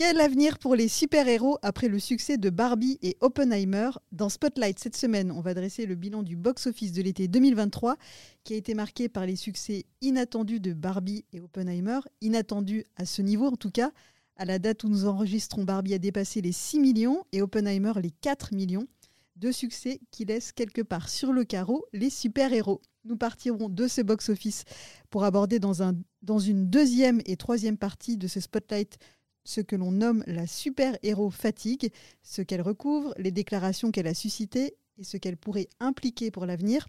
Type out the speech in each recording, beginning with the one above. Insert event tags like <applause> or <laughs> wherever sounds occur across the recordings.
Quel avenir pour les super-héros après le succès de Barbie et Oppenheimer Dans Spotlight cette semaine, on va dresser le bilan du box-office de l'été 2023 qui a été marqué par les succès inattendus de Barbie et Oppenheimer, inattendus à ce niveau en tout cas. À la date où nous enregistrons, Barbie a dépassé les 6 millions et Oppenheimer les 4 millions. Deux succès qui laissent quelque part sur le carreau les super-héros. Nous partirons de ce box-office pour aborder dans, dans une deuxième et troisième partie de ce spotlight ce que l'on nomme la super-héros fatigue, ce qu'elle recouvre, les déclarations qu'elle a suscitées et ce qu'elle pourrait impliquer pour l'avenir.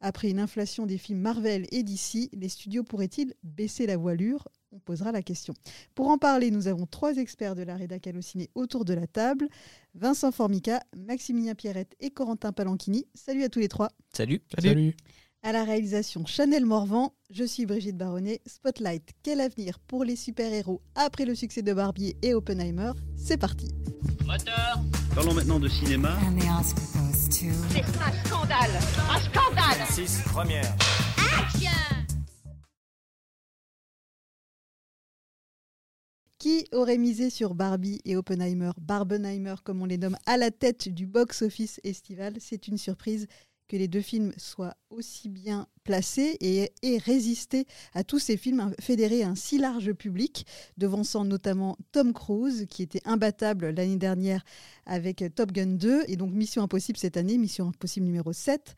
Après une inflation des films Marvel et DC, les studios pourraient-ils baisser la voilure? On posera la question. Pour en parler, nous avons trois experts de la rédac Allociné autour de la table. Vincent Formica, Maximilien Pierrette et Corentin Palanchini. Salut à tous les trois. Salut. Salut. À la réalisation Chanel Morvan, je suis Brigitte Baronnet. Spotlight, quel avenir pour les super-héros après le succès de Barbie et Oppenheimer. C'est parti. Moteur. Parlons maintenant de cinéma. C'est un scandale. Un scandale. 6 première. Action! Qui aurait misé sur Barbie et Oppenheimer, Barbenheimer comme on les nomme, à la tête du box-office estival. C'est une surprise que les deux films soient aussi bien placés et, et résister à tous ces films, fédérer un si large public, devançant notamment Tom Cruise, qui était imbattable l'année dernière avec Top Gun 2, et donc Mission Impossible cette année, Mission Impossible numéro 7,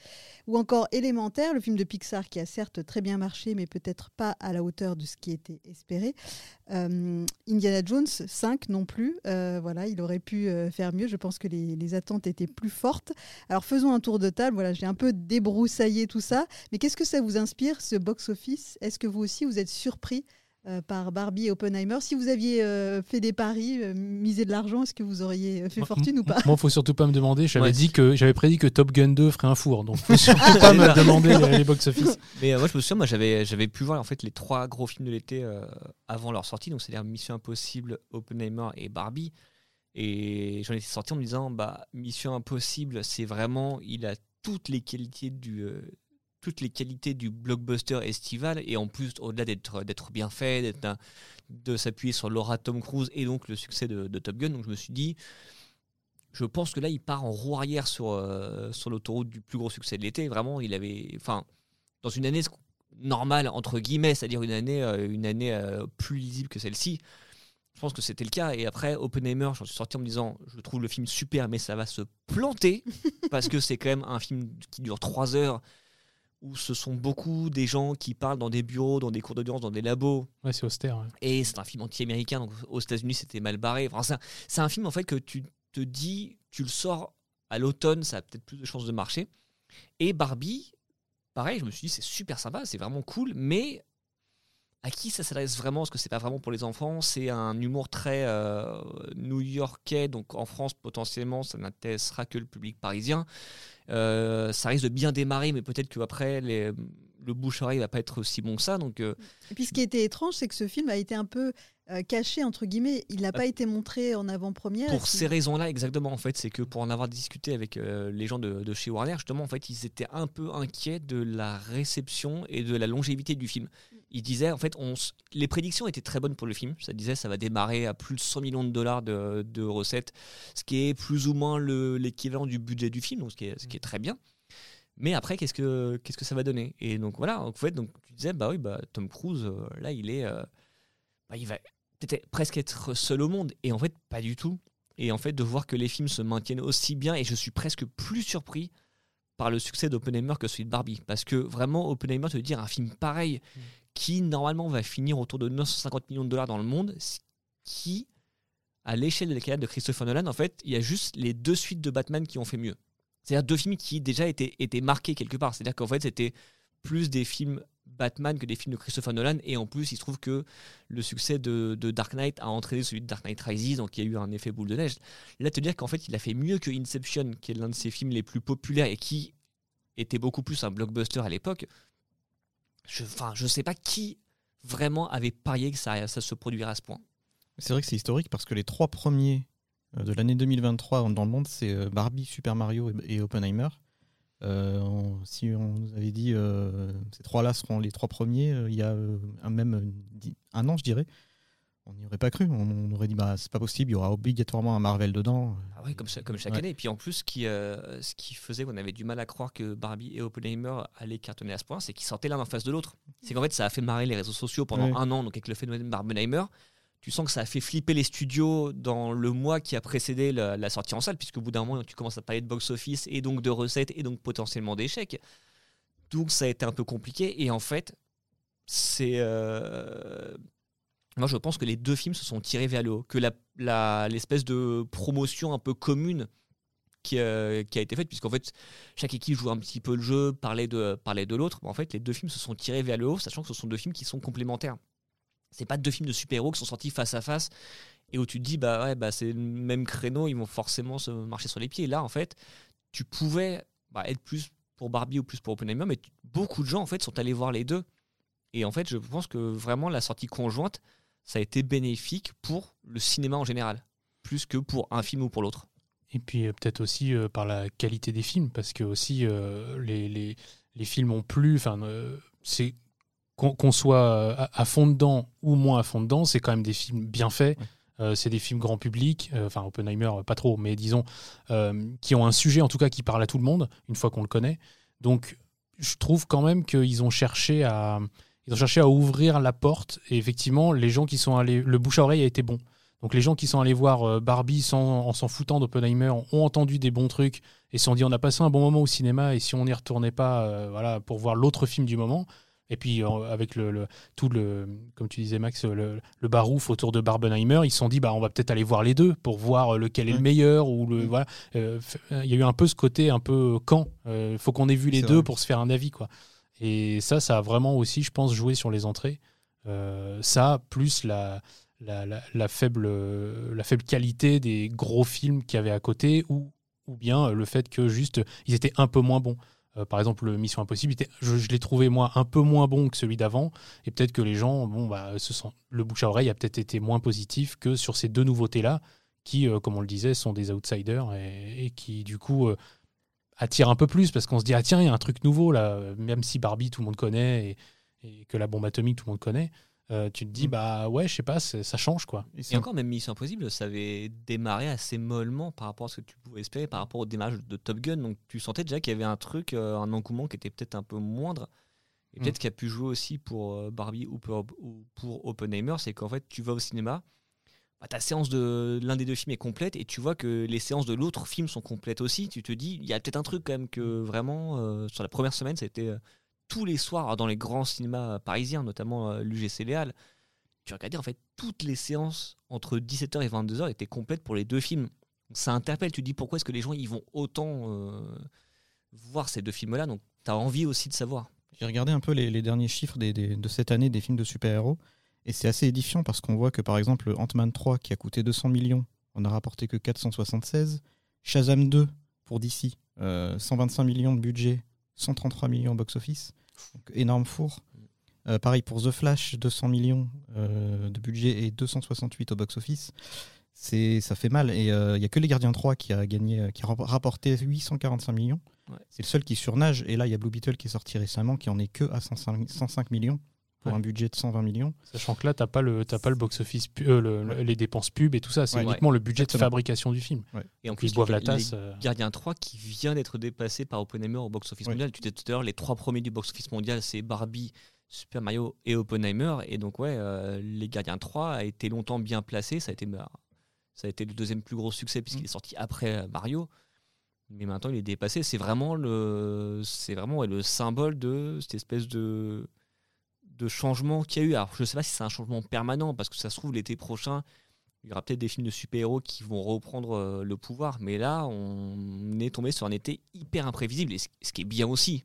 ou encore Élémentaire, le film de Pixar qui a certes très bien marché, mais peut-être pas à la hauteur de ce qui était espéré. Euh, Indiana Jones 5 non plus, euh, voilà, il aurait pu euh, faire mieux, je pense que les, les, attentes étaient plus fortes. Alors faisons un tour de table, voilà, j'ai un peu débroussaillé tout ça, mais qu'est-ce que ça vous inspire, ce box-office? Est-ce que vous aussi, vous êtes surpris euh, par Barbie et Oppenheimer? Si vous aviez euh, fait des paris, euh, misé de l'argent, est-ce que vous auriez fait fortune ou pas? Moi, il faut surtout pas me demander. J'avais ouais, dit que j'avais prédit que Top Gun 2 ferait un four, donc faut <laughs> surtout pas me demander les, les box-office. Mais moi, je me souviens, moi, j'avais j'avais pu voir en fait les trois gros films de l'été avant leur sortie, donc c'est-à-dire Mission Impossible, Oppenheimer et Barbie. Et j'en étais sorti en me disant, bah Mission Impossible, c'est vraiment, il a toutes les qualités du toutes les qualités du blockbuster estival et en plus au-delà d'être d'être bien fait de s'appuyer sur Laura Tom Cruise et donc le succès de, Top Gun donc je me suis dit je pense que là il part en roue arrière sur euh, sur l'autoroute du plus gros succès de l'été. Vraiment il avait enfin dans une année normale entre guillemets c'est-à-dire une année euh, une année euh, plus lisible que celle-ci je pense que c'était le cas. Et après, Oppenheimer, j'en suis sorti en me disant, je trouve le film super, mais ça va se planter, <laughs> parce que c'est quand même un film qui dure 3 heures, où ce sont beaucoup des gens qui parlent dans des bureaux, dans des cours d'audience, dans des labos. Ouais, c'est austère. Ouais. Et c'est un film anti-américain, donc aux États-Unis c'était mal barré. Enfin, c'est un, un, film en fait que tu te dis, tu le sors à l'automne, ça a peut-être plus de chances de marcher. Et Barbie, pareil, je me suis dit c'est super sympa, c'est vraiment cool, mais à qui ça s'adresse vraiment? Parce que c'est pas vraiment pour les enfants, c'est un humour très euh, new-yorkais, donc en France potentiellement ça n'intéressera que le public parisien. Euh, ça risque de bien démarrer, mais peut-être qu'après les, le bouche-oreille va pas être aussi bon que ça. Donc, euh... Et puis ce qui était étrange, c'est que ce film a été un peu euh, caché entre guillemets. Il n'a pas été montré en avant-première. Pour ces raisons-là, exactement. En fait, c'est que pour en avoir discuté avec les gens de, de, chez Warner, justement, en fait, ils étaient un peu inquiets de la réception et de la longévité du film. Ils disaient, en fait, on, les prédictions étaient très bonnes pour le film. Ça disait, ça va démarrer à plus de 100 millions de dollars de, de recettes, ce qui est plus ou moins l'équivalent du budget du film, donc ce qui est, ce qui est très bien. Mais après, qu'est-ce que qu'est-ce que ça va donner? Et donc voilà, en fait, donc tu disais bah oui, bah Tom Cruise, euh, là, il est, euh, bah, il va peut-être presque être seul au monde. Et en fait, pas du tout. Et en fait, de voir que les films se maintiennent aussi bien, et je suis presque plus surpris par le succès d'Oppenheimer que celui de Barbie, parce que vraiment, Oppenheimer te dire un film pareil mmh. Qui normalement va finir autour de 950 millions de dollars dans le monde, qui à l'échelle de la carrière de Christopher Nolan, en fait, il y a juste les deux suites de Batman qui ont fait mieux. C'est-à-dire deux films qui déjà étaient, marqués quelque part. C'est-à-dire qu'en fait, c'était plus des films Batman que des films de Christopher Nolan. Et en plus, il se trouve que le succès de, de Dark Knight a entraîné celui de Dark Knight Rises, donc il y a eu un effet boule de neige. Là, te dire qu'en fait, il a fait mieux que Inception, qui est l'un de ses films les plus populaires et qui était beaucoup plus un blockbuster à l'époque. Je, enfin, je sais pas qui vraiment avait parié que ça, se produirait à ce point. C'est vrai que c'est historique parce que les trois premiers de l'année 2023 dans le monde, c'est Barbie, Super Mario et, Oppenheimer. Euh, si on nous avait dit euh, ces trois-là seront les trois premiers, euh, il y a même un an, je dirais, on n'y aurait pas cru. On, aurait dit bah c'est pas possible, il y aura obligatoirement un Marvel dedans. Ah ouais, comme, comme chaque année. Et puis en plus, ce qui, euh, ce qui faisait qu'on avait du mal à croire que Barbie et Oppenheimer allaient cartonner à ce point, c'est qu'ils sortaient l'un en face de l'autre. C'est qu'en fait, ça a fait marrer les réseaux sociaux pendant un an. Donc avec le phénomène Barbenheimer, tu sens que ça a fait flipper les studios dans le mois qui a précédé la, sortie en salle, puisque au bout d'un moment, tu commences à parler de box-office et donc de recettes et donc potentiellement d'échecs. Donc ça a été un peu compliqué. Et en fait, c'est euh, moi, je pense que les deux films se sont tirés vers le haut, que l'espèce de promotion un peu commune qui, euh, qui a été faite, puisqu'en fait, chaque équipe joue un petit peu le jeu, parlait de, parlait de l'autre. En fait, les deux films se sont tirés vers le haut, sachant que ce sont deux films qui sont complémentaires. C'est pas deux films de super-héros qui sont sortis face à face et où tu te dis, bah ouais, bah c'est le même créneau, ils vont forcément se marcher sur les pieds. Là, en fait, tu pouvais bah, être plus pour Barbie ou plus pour Oppenheimer, mais beaucoup de gens, en fait, sont allés voir les deux. Et en fait, je pense que vraiment, la sortie conjointe, ça a été bénéfique pour le cinéma en général, plus que pour un film ou pour l'autre. Et puis euh, peut-être aussi euh, par la qualité des films, parce que aussi euh, les, les, les, films ont plu, enfin, c'est qu'on soit à, fond dedans ou moins à fond dedans, c'est quand même des films bien faits. c'est des films grand public, enfin Oppenheimer pas trop, mais disons qui ont un sujet en tout cas qui parle à tout le monde une fois qu'on le connaît. Donc je trouve quand même qu'ils ont cherché à ils ont cherché à ouvrir la porte et effectivement, les gens qui sont allés, le bouche à oreille a été bon. Donc les gens qui sont allés voir euh, Barbie sans, en s'en foutant d'Oppenheimer ont entendu des bons trucs et se sont dit on a passé un bon moment au cinéma et si on n'y retournait pas euh, voilà, pour voir l'autre film du moment. Et puis euh, avec le, tout le, comme tu disais Max, le, le, barouf autour de Barbenheimer, ils se sont dit bah on va peut-être aller voir les deux pour voir lequel est le meilleur ou le voilà. Il y a eu un peu ce côté un peu quand. Il faut qu'on ait vu les deux pour se faire un avis quoi. Et ça, ça a vraiment aussi, je pense, joué sur les entrées. Euh, ça, plus la, faible, qualité des gros films qu'il y avait à côté, ou, bien le fait que juste, ils étaient un peu moins bons. Euh, par exemple, Mission Impossible, je, l'ai trouvé moi un peu moins bon que celui d'avant, et peut-être que les gens, bon, bah, le bouche à oreille a peut-être été moins positif que sur ces deux nouveautés-là, qui, euh, comme on le disait, sont des outsiders et qui, du coup, attire un peu plus parce qu'on se dit ah tiens il y a un truc nouveau là même si Barbie tout le monde connaît et, que la bombe atomique tout le monde connaît euh, tu te dis mm. bah ouais je sais pas ça change quoi et, encore même Mission Impossible ça avait démarré assez mollement par rapport à ce que tu pouvais espérer par rapport au démarrage de Top Gun donc tu sentais déjà qu'il y avait un truc euh, un engouement qui était peut-être un peu moindre et peut-être mm. qu'il a pu jouer aussi pour euh, Barbie ou pour, ou pour Oppenheimer c'est qu'en fait tu vas au cinéma bah, ta séance de l'un des deux films est complète et tu vois que les séances de l'autre film sont complètes aussi. Tu te dis, il y a peut-être un truc quand même que vraiment, euh, sur la première semaine, ça a été euh, tous les soirs dans les grands cinémas parisiens, notamment euh, l'UGC Léal. Tu regardais en fait toutes les séances entre 17h et 22h étaient complètes pour les deux films. Ça interpelle, tu te dis pourquoi est-ce que les gens ils vont autant voir ces deux films-là? Donc tu as envie aussi de savoir. J'ai regardé un peu les, derniers chiffres de cette année des films de super-héros. Et c'est assez édifiant parce qu'on voit que par exemple Ant-Man 3 qui a coûté 200 millions, on a rapporté que 476. Shazam 2 pour DC, 125 millions de budget, 133 millions box-office. énorme four. Euh, pareil pour The Flash, 200 millions euh, de budget et 268 au box-office. C'est, ça fait mal. Et il euh, n'y a que Les Gardiens 3 qui a gagné, qui a rapporté 845 millions. C'est le seul qui surnage. Et là, il y a Blue Beetle qui est sorti récemment, qui en est que à 105 millions pour un budget de 120 millions. Sachant que là, tu n'as pas, le, pas le box-office, euh, les dépenses pub et tout ça. C'est uniquement le budget de fabrication du film. Et en plus, ils boivent la tasse. Euh. Gardien 3 qui vient d'être dépassé par Oppenheimer au box-office mondial. Tu disais tout à l'heure, les trois premiers du box-office mondial, c'est Barbie, Super Mario et Oppenheimer. Et donc, ouais, euh, Les Gardiens 3 a été longtemps bien placé. Ça a été, bah, ça a été le deuxième plus gros succès puisqu'il mm. est sorti après Mario. Mais maintenant, il est dépassé. C'est vraiment le, c'est vraiment le symbole de cette espèce de de changement qu'il y a eu. Alors, je ne sais pas si c'est un changement permanent, parce que ça se trouve, l'été prochain, il y aura peut-être des films de super-héros qui vont reprendre euh, le pouvoir. Mais là, on est tombé sur un été hyper imprévisible, et ce qui est bien aussi.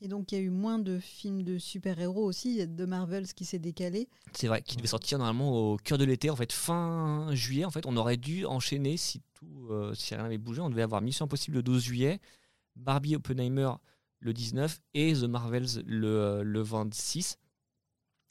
Et donc, il y a eu moins de films de super-héros aussi, de Marvel, ce qui s'est décalé. C'est vrai, qui devait sortir normalement au cœur de l'été, en fait, fin juillet. En fait, on aurait dû enchaîner si tout, euh, si rien n'avait bougé. On devait avoir Mission Impossible le 12 juillet, Barbie Oppenheimer le 19 et The Marvels le, le 26.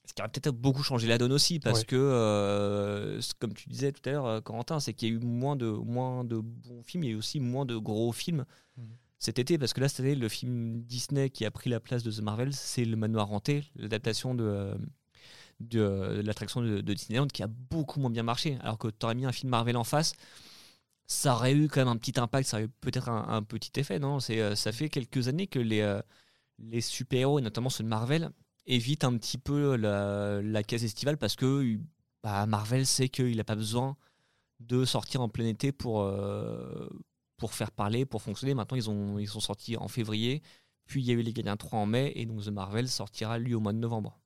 Ce qui aurait peut-être beaucoup changé la donne aussi, parce que, euh, comme tu disais tout à l'heure, euh, Corentin, c'est qu'il y a eu moins de, moins de bons films, il y a eu aussi moins de gros films mhm. cet été, parce que là, cette année, le film Disney qui a pris la place de The Marvels, c'est Le Manoir Hanté, l'adaptation de, de, de l'attraction de, de Disneyland qui a beaucoup moins bien marché. Alors que tu aurais mis un film Marvel en face, ça aurait eu quand même un petit impact, ça aurait eu peut-être un, petit effet, non? C'est, euh, Ça fait quelques années que les, euh, les super-héros, et notamment ceux de Marvel, évitent un petit peu la, la case estivale parce que bah, Marvel sait qu'il n'a pas besoin de sortir en plein été pour, euh, pour faire parler, pour fonctionner. Maintenant, ils, ont, ils sont sortis en février, puis il y a eu les Gardiens 3 en mai, et donc The Marvel sortira lui au mois de novembre.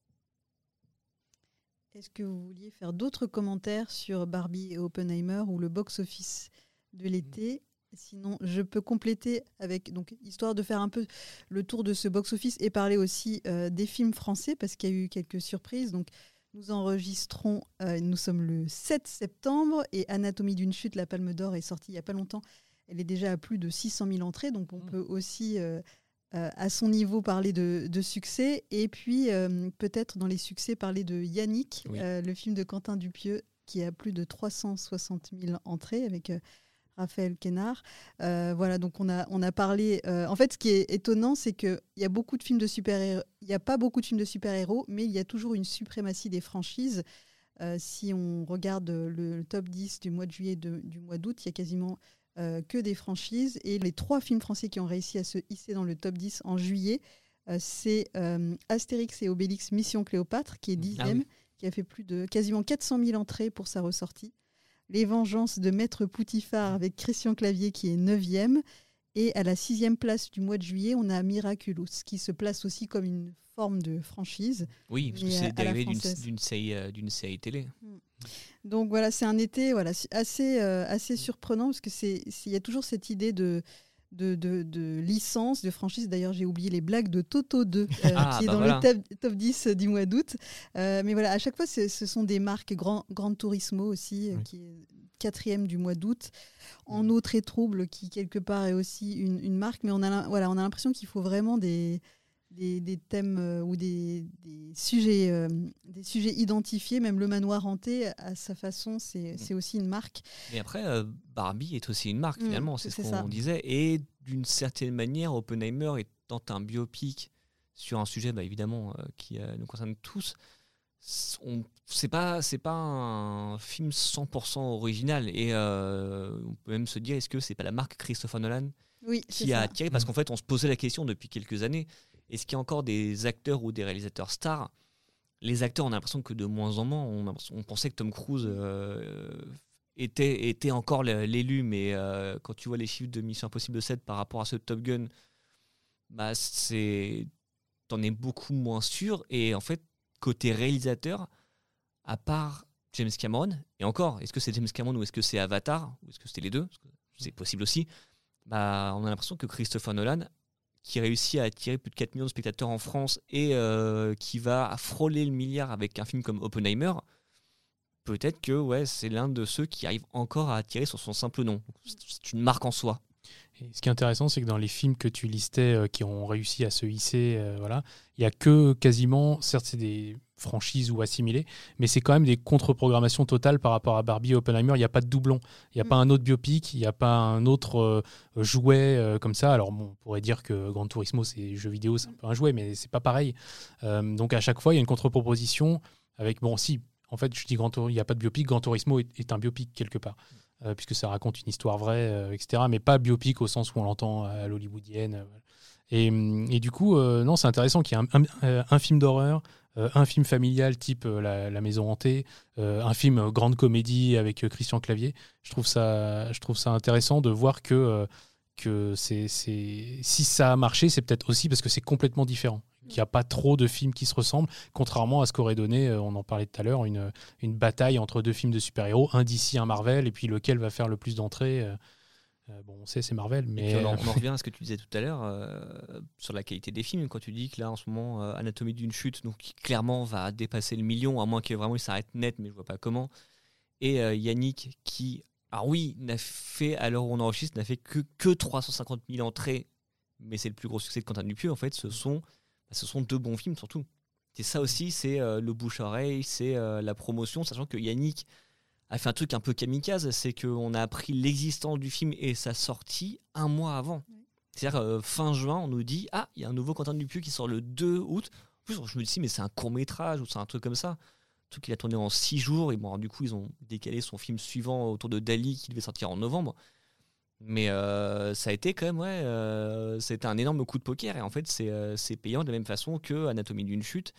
Est-ce que vous vouliez faire d'autres commentaires sur Barbie et Oppenheimer ou le box-office? De l'été Sinon, je peux compléter avec, donc, histoire de faire un peu le tour de ce box-office et parler aussi euh, des films français, parce qu'il y a eu quelques surprises. Donc, nous enregistrons, euh, nous sommes le 7 septembre, et Anatomie d'une chute, la Palme d'Or, est sortie il n'y a pas longtemps. Elle est déjà à plus de 600 000 entrées, donc on Mmh. peut aussi, euh, à son niveau, parler de, de succès. Et puis, peut-être dans les succès, parler de Yannick, Oui. le film de Quentin Dupieux, qui a plus de 360 000 entrées avec Raphaël Quénard. Euh, voilà, donc on a, on a parlé. euh, en fait, ce qui est étonnant, c'est qu'il y a beaucoup de films de super-héros. Il n'y a pas beaucoup de films de super-héros, mais il y a toujours une suprématie des franchises. Euh, si on regarde le, le top 10 du mois de juillet et de- du mois d'août, il y a quasiment que des franchises. Et les trois films français qui ont réussi à se hisser dans le top 10 en juillet, c'est Astérix et Obélix Mission Cléopâtre, qui est Ah oui. dixième, qui a fait plus de quasiment 400 000 entrées pour sa ressortie. Les Vengeances de Maître Poutifard avec Christian Clavier qui est 9e. Et à la sixième place du mois de juillet, on a Miraculous qui se place aussi comme une forme de franchise. Oui, parce que c'est dérivé d'une série, euh, série télé. Donc voilà, c'est un été voilà, assez, euh, assez surprenant parce que c'est- il y a toujours cette idée de, de, de, de licence, de franchise. D'ailleurs, j'ai oublié les blagues de Toto 2 euh, Ah, qui est bah dans voilà. le top, top 10 du mois d'août. Euh, mais voilà, à chaque fois, ce sont des marques. Grand, Grand Turismo aussi, euh, Oui. qui est quatrième du mois d'août. En eau très trouble, qui quelque part est aussi une, une marque. Mais on a voilà, on a l'impression qu'il faut vraiment des, des, des thèmes euh, ou des, des sujets, euh, des sujets identifiés. Même le manoir hanté, à sa façon, c'est c'est aussi une marque. Mais après, euh, Barbie est aussi une marque Mm, finalement, c'est ce qu'on disait. Et d'une certaine manière, Oppenheimer étant un biopic sur un sujet bah, évidemment euh, qui euh, nous concerne tous, c'est pas c'est pas un film 100% original et euh, on peut même se dire est-ce que c'est pas la marque Christopher Nolan Oui, qui a ça. attiré? Parce Mm. qu'en fait on se posait la question depuis quelques années est-ce qu'il y a encore des acteurs ou des réalisateurs stars? Les acteurs on a l'impression que de moins en moins. On, pensait que Tom Cruise euh, était, était encore l'élu mais euh, quand tu vois les chiffres de Mission Impossible 7 par rapport à ceux de Top Gun bah c'est t'en es beaucoup moins sûr. Et en fait côté réalisateur à part James Cameron et encore est-ce que c'est James Cameron ou est-ce que c'est Avatar ou est-ce que c'était les deux? C'est possible aussi. Bah, on a l'impression que Christopher Nolan, qui réussit à attirer plus de 4 millions de spectateurs en France et euh, qui va frôler le milliard avec un film comme Oppenheimer, peut-être que ouais, c'est l'un de ceux qui arrive encore à attirer sur son simple nom. C'est une marque en soi. Et ce qui est intéressant, c'est que dans les films que tu listais euh, qui ont réussi à se hisser, euh, voilà, il y a que quasiment, certes, c'est des franchises ou assimilées, mais c'est quand même des contre-programmations totales par rapport à Barbie et Oppenheimer. Il n'y a pas de doublon, il n'y a Mm. pas un autre biopic, il n'y a pas un autre euh, jouet euh, comme ça. Alors, bon, on pourrait dire que Gran Turismo, c'est jeu vidéo, c'est un peu un jouet, mais c'est pas pareil. Euh, donc, à chaque fois, il y a une contre-proposition avec, bon, si, en fait, je dis Gran il n'y a pas de biopic, Gran Turismo est, est un biopic quelque part. euh, puisque ça raconte une histoire vraie, etc. Mais pas biopic au sens où on l'entend à l'hollywoodienne. Et, hum, et du coup, euh, non, c'est intéressant qu'il y ait un, un- un film d'horreur, un film familial type euh, la, Maison hantée, euh, un film euh, grande comédie avec euh, Christian Clavier. Je trouve ça, je trouve ça intéressant de voir que, euh, que c'est, c'est, si ça a marché, c'est peut-être aussi parce que c'est complètement différent. Qu'il n'y a pas trop de films qui se ressemblent, contrairement à ce qu'aurait donné, euh, on en parlait tout à l'heure, une, une bataille entre deux films de super-héros, un DC, un Marvel, et puis lequel va faire le plus d'entrées. Euh, euh, bon, on sait, c'est Marvel, Et mais puis on, en, on en <laughs> revient à ce que tu disais tout à l'heure euh, sur la qualité des films. Quand tu dis que là, en ce moment, euh, Anatomie d'une chute, donc qui clairement va dépasser le million, à moins que vraiment il s'arrête net, mais je vois pas comment. Et euh, Yannick, qui, alors oui, n'a fait, à l'heure où on enregistre, n'a fait que, que 350 000 entrées, mais c'est le plus gros succès de Quentin Dupieux, en fait, ce sont, bah, ce sont deux bons films surtout. C'est ça aussi, c'est euh, le bouche-oreille, c'est euh, la promotion, sachant que Yannick a fait un truc un peu kamikaze, c'est qu'on a appris l'existence du film et sa sortie un mois avant. C'est-à-dire euh, fin juin, on nous dit ah il y a un nouveau Quentin Dupieux qui sort le 2 août. En plus je me dis mais c'est un court métrage ou c'est un truc comme ça. truc qu'il a tourné en six jours. Et bon, alors, du coup, ils ont décalé son film suivant autour de Dali qui devait sortir en novembre. Mais euh, ça a été quand même, ouais, euh, c'était un énorme coup de poker. Et en fait, c'est euh, c'est payant de la même façon que Anatomie d'une chute,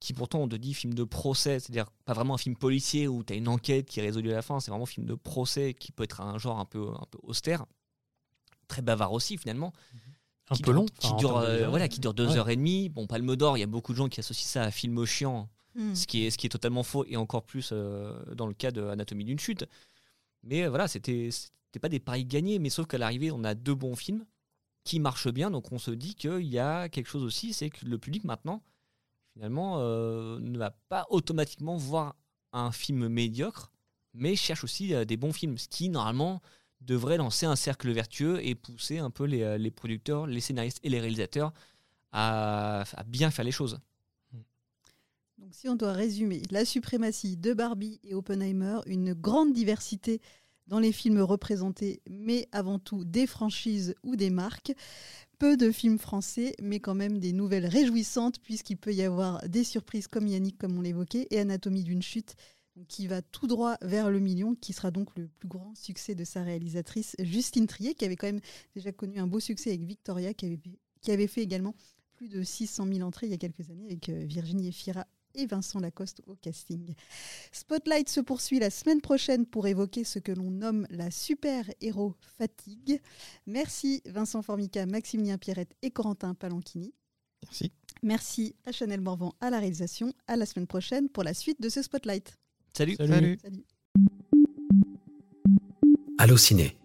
qui pourtant, on te dit film de procès, c'est-à-dire pas vraiment un film policier où tu as une enquête qui est résolue à la fin, c'est vraiment un film de procès qui peut être un genre un peu, un peu austère, très bavard aussi finalement. Un qui peu dure- long. Qui dure, de euh, voilà, qui dure deux Ouais. heures et demie. Bon, Palme d'Or, il y a beaucoup de gens qui associent ça à film chiant, Hmm. ce qui est, ce qui est totalement faux et encore plus euh, dans le cas de Anatomie d'une chute. Mais euh, voilà, c'était c'était pas des paris gagnés, mais sauf qu'à l'arrivée, on a deux bons films qui marchent bien, donc on se dit qu'il y a quelque chose aussi, c'est que le public maintenant, finalement, euh, ne va pas automatiquement voir un film médiocre, mais cherche aussi euh, des bons films, ce qui normalement devrait lancer un cercle vertueux et pousser un peu les, euh, les producteurs, les scénaristes et les réalisateurs à, à bien faire les choses. Donc si on doit résumer, la suprématie de Barbie et Oppenheimer, une grande diversité dans les films représentés, mais avant tout des franchises ou des marques. Peu de films français, mais quand même des nouvelles réjouissantes, puisqu'il peut y avoir des surprises comme Yannick, comme on l'évoquait, et Anatomie d'une chute, qui va tout droit vers le million, qui sera donc le plus grand succès de sa réalisatrice Justine Trier, qui avait quand même déjà connu un beau succès avec Victoria, qui avait, qui avait fait également plus de 600 000 entrées il y a quelques années avec euh, Virginie Efira et Vincent Lacoste au casting. Spotlight se poursuit la semaine prochaine pour évoquer ce que l'on nomme la super-héros fatigue. Merci Vincent Formica, Maximilien Pierrette et Corentin Palanchini. Merci. Merci à Chanel Morvan à la réalisation. À la semaine prochaine pour la suite de ce Spotlight. Salut Salut. Salut. Allociné,